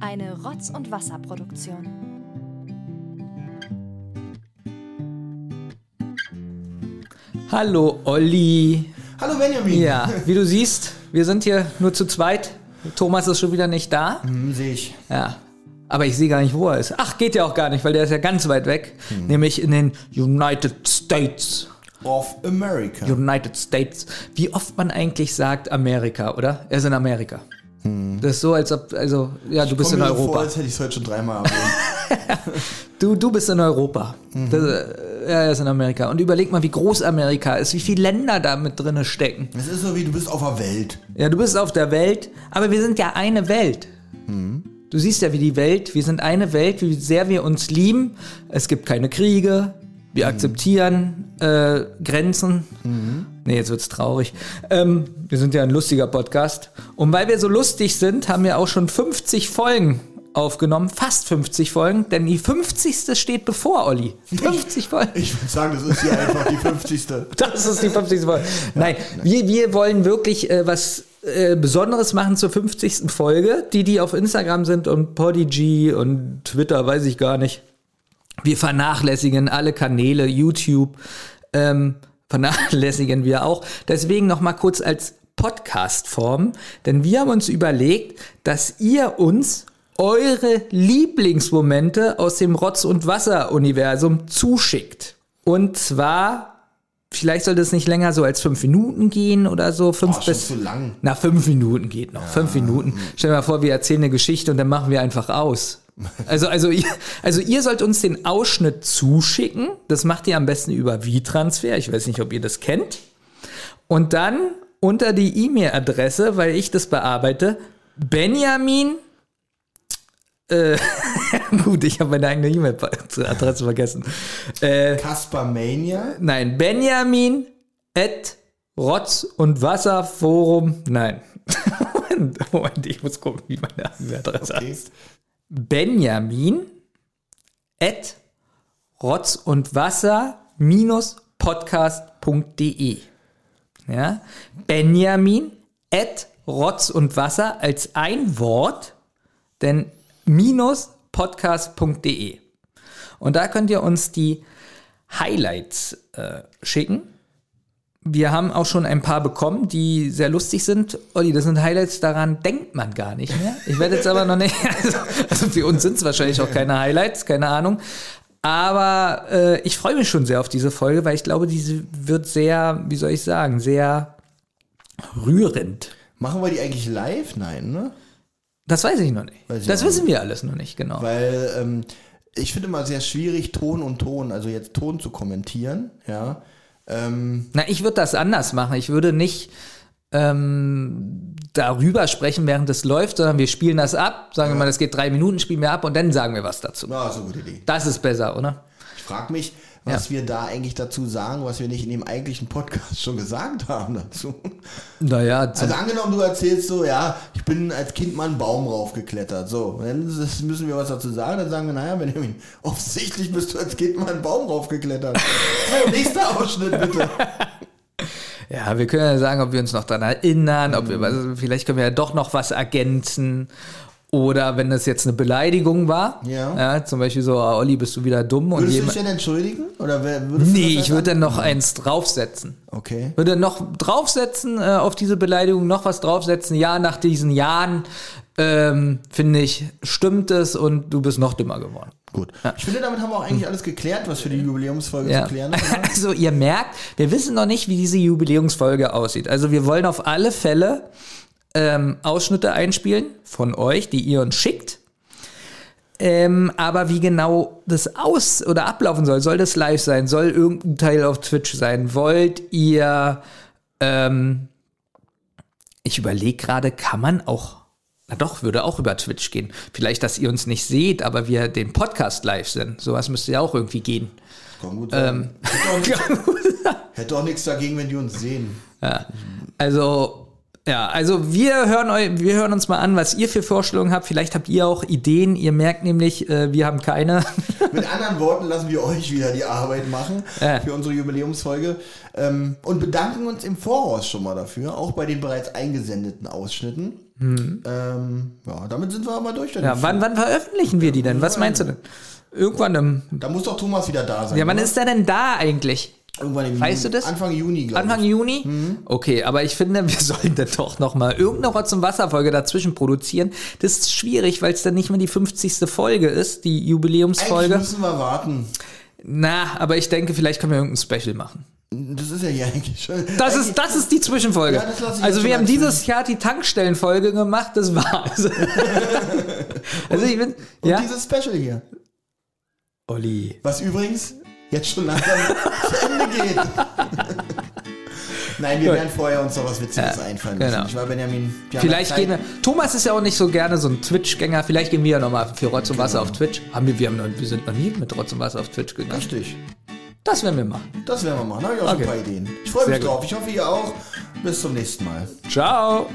Eine Rotz- und Wasserproduktion. Hallo Olli. Hallo Benjamin. Ja, wie du siehst, wir sind hier nur zu zweit. Thomas ist schon wieder nicht da. Hm, sehe ich. Ja. Aber ich sehe gar nicht, wo er ist. Ach, geht ja auch gar nicht, weil der ist ja ganz weit weg. Nämlich in den United States. Of America. United States. Wie oft man eigentlich sagt Amerika, oder? Er ist in Amerika. Das ist so, als ob, also, ja, du bist Komm in mir so Europa. Vor, als hätte ich es heute schon dreimal. Du, du bist in Europa. Das, äh, ja, er ist in Amerika. Und überleg mal, wie groß Amerika ist, wie viele Länder da mit drinne stecken. Es ist so wie du bist auf der Welt. Ja, du bist auf der Welt, aber wir sind ja eine Welt. Du siehst ja, wie die Welt, wir sind eine Welt, wie sehr wir uns lieben. Es gibt keine Kriege, wir akzeptieren äh, Grenzen. Nee, jetzt wird's traurig. Ähm, wir sind ja ein lustiger Podcast. Und weil wir so lustig sind, haben wir auch schon 50 Folgen aufgenommen, fast 50 Folgen, denn die 50. steht bevor, Olli. 50 Folgen. Ich würde sagen, das ist hier einfach die 50. Das ist die 50. Folge. Nein, wir, wir wollen wirklich äh, was äh, Besonderes machen zur 50. Folge. Die, die auf Instagram sind und Podigy und Twitter, weiß ich gar nicht. Wir vernachlässigen alle Kanäle, YouTube, ähm, vernachlässigen wir auch. Deswegen noch mal kurz als Podcast-Form, denn wir haben uns überlegt, dass ihr uns eure Lieblingsmomente aus dem Rotz- und Wasser-Universum zuschickt. Und zwar, vielleicht sollte es nicht länger so als fünf Minuten gehen oder so. Fünf Oh, bis. zu lang. Na, fünf Minuten geht noch. Fünf Minuten. Stell dir mal vor, wir erzählen eine Geschichte und dann machen wir einfach aus. Also, also, ihr, also ihr sollt uns den Ausschnitt zuschicken. Das macht ihr am besten über V-Transfer. Ich weiß nicht, ob ihr das kennt. Und dann unter die E-Mail-Adresse, weil ich das bearbeite, Benjamin. Äh, gut, ich habe meine eigene E-Mail-Adresse vergessen. Äh, Kasper Mania. Nein, Benjamin at Rotz- und Wasserforum. Nein. Moment, Moment, ich muss gucken, wie meine Adresse Okay. heißt. Benjamin at Rotz und Wasser podcast.de. Ja? Benjamin at Rotz und Wasser als ein Wort, denn minus podcast.de. Und da könnt ihr uns die Highlights äh, schicken. Wir haben auch schon ein paar bekommen, die sehr lustig sind. Olli, das sind Highlights, daran denkt man gar nicht mehr. Ich werde jetzt aber noch nicht, also, also für uns sind es wahrscheinlich auch keine Highlights, keine Ahnung. Aber äh, ich freue mich schon sehr auf diese Folge, weil ich glaube, diese wird sehr, wie soll ich sagen, sehr rührend. Machen wir die eigentlich live? Nein, ne? Das weiß ich noch nicht. Weiß das wissen wir alles noch nicht, genau. Weil ähm, ich finde immer sehr schwierig, Ton und Ton, also jetzt Ton zu kommentieren, ja. Ähm, Na, ich würde das anders machen. Ich würde nicht ähm, darüber sprechen, während es läuft, sondern wir spielen das ab. Sagen wir mal, das geht drei Minuten, spielen wir ab und dann sagen wir was dazu. na, so gute Idee. Das ist besser, oder? Ich frage mich, was wir da eigentlich dazu sagen, was wir nicht in dem eigentlichen Podcast schon gesagt haben dazu. Naja, Also angenommen, du erzählst so, ja, ich bin als Kind mal einen Baum raufgeklettert. So, dann müssen wir was dazu sagen. Dann sagen wir, naja, Benjamin, offensichtlich bist du als Kind mal einen Baum raufgeklettert. So, nächster Ausschnitt bitte. ja, wir können ja sagen, ob wir uns noch daran erinnern, ob wir, also vielleicht können wir ja doch noch was ergänzen. Oder wenn das jetzt eine Beleidigung war, Ja. zum Beispiel so, ah, Olli, bist du wieder dumm und Würdest du jemand. dich denn entschuldigen? Oder würdest du Nee, ich würde dann noch eins draufsetzen. Okay. Würde noch draufsetzen, äh, auf diese Beleidigung noch was draufsetzen. Ja, nach diesen Jahren, ähm, finde ich, stimmt es und du bist noch dümmer geworden. Gut. Ich finde, damit haben wir auch eigentlich alles geklärt, was für die Jubiläumsfolge Ja. zu klären ist. Also ihr merkt, wir wissen noch nicht, wie diese Jubiläumsfolge aussieht. Also wir wollen auf alle Fälle ähm, Ausschnitte einspielen von euch, die ihr uns schickt. Ähm, aber wie genau das aus- oder ablaufen soll, soll das live sein? Soll irgendein Teil auf Twitch sein? Wollt ihr, ähm, ich überlege gerade, kann man auch, na doch, würde auch über Twitch gehen. Vielleicht, dass ihr uns nicht seht, aber wir den Podcast live sind. Sowas müsste ja auch irgendwie gehen. Kann gut sein. nichts, hätte auch nichts dagegen, wenn die uns sehen. Also, ja, also wir hören, eu, wir hören uns mal an, was ihr für Vorstellungen habt. Vielleicht habt ihr auch Ideen. Ihr merkt nämlich, äh, wir haben keine. Mit anderen Worten lassen wir euch wieder die Arbeit machen Ja. für unsere Jubiläumsfolge ähm, und bedanken uns im Voraus schon mal dafür, auch bei den bereits eingesendeten Ausschnitten. Ähm, ja, damit sind wir aber durch. Ja, wann, wann veröffentlichen wir die denn? Was meinst du denn? Irgendwann im. Da muss doch Thomas wieder da sein. Ja, wann oder? ist der denn da eigentlich? Irgendwann im Weißt Juni. du das? Anfang Juni, Anfang ich. Juni? Okay, aber ich finde, wir sollten doch noch mal irgendeine Rotz- und Wasserfolge dazwischen produzieren. Das ist schwierig, weil es dann nicht mehr die 50. Folge ist, die Eigentlich Jubiläumsfolge. müssen wir warten. Na, aber ich denke, vielleicht können wir irgendein Special machen. Das ist ja hier eigentlich schon. Das ist, das ist die Zwischenfolge. Ja, also wir haben mal dieses Jahr die Tankstellenfolge gemacht, das war's. also ich bin, Und ja, dieses Special hier. Olli. Was übrigens jetzt schon langsam zu Ende geht. Nein, wir Gut. werden vorher uns noch was Witziges einfallen genau. lassen. Ich war Benjamin. Vielleicht ja gehen wir. Thomas ist ja auch nicht so gerne so ein Twitch-Gänger. Vielleicht gehen wir ja nochmal für Rotz und Wasser auf Twitch. Haben wir, wir, haben noch, wir sind noch nie mit Rotz und Wasser auf Twitch gegangen. Richtig. Das werden wir machen. Das werden wir machen. Da habe ich auch Okay. ein paar Ideen. Ich freue Sehr mich gut. drauf. Ich hoffe, ihr auch. Bis zum nächsten Mal. Ciao.